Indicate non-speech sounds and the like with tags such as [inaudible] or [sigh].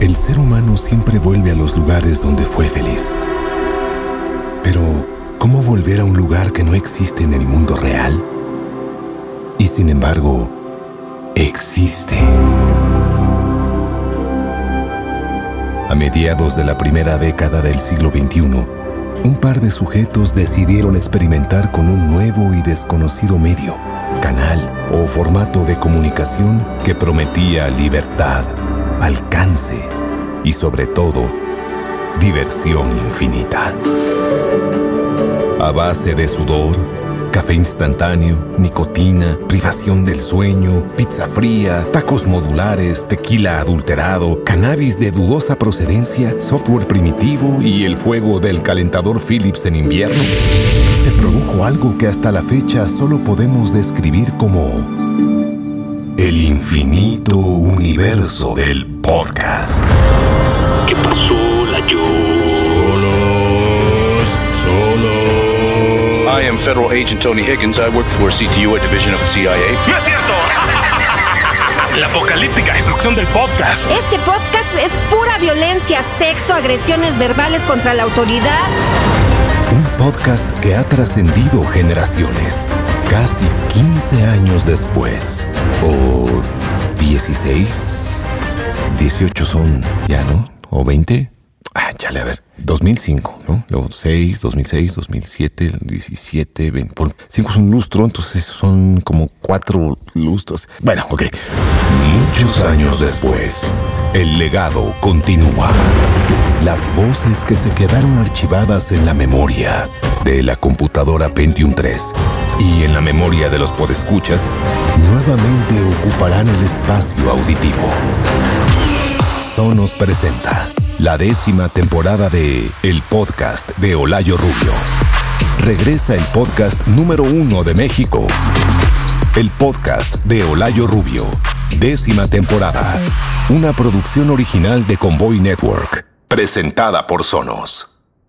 El ser humano siempre vuelve a los lugares donde fue feliz. Pero, ¿cómo volver a un lugar que no existe en el mundo real? Y sin embargo, existe. A mediados de la primera década del siglo XXI, un par de sujetos decidieron experimentar con un nuevo y desconocido medio, canal o formato de comunicación que prometía libertad, alcance y sobre todo, diversión infinita. A base de sudor, café instantáneo, nicotina, privación del sueño, pizza fría, tacos modulares, tequila adulterado, cannabis de dudosa procedencia, software primitivo y el fuego del calentador Philips en invierno, se produjo algo que hasta la fecha solo podemos describir como el infinito universo del podcast. ¿Qué pasó, la yo? Solos, solos. I am Federal Agent Tony Higgins. I work for CTU, a division of the CIA. ¡No es cierto! [laughs] la apocalíptica destrucción del podcast. Este podcast es pura violencia, sexo, agresiones verbales contra la autoridad. Un podcast que ha trascendido generaciones, casi 15 años después. O 16, 18 son ya, ¿no? ¿O 20? Ah, chale, a ver. 2005, ¿no? Luego 6, 2006, 2007, 17, 20. Por 5 es un lustro, entonces son como 4 lustros. Bueno, ok. Muchos años después, el legado continúa. Las voces que se quedaron archivadas en la memoria de la computadora Pentium 3 y en la memoria de los podescuchas nuevamente ocuparán el espacio auditivo. Sonos presenta la décima temporada de El Podcast de Olayo Rubio. Regresa el podcast número uno de México. El podcast de Olayo Rubio. Décima temporada. Una producción original de Convoy Network. Presentada por Sonos.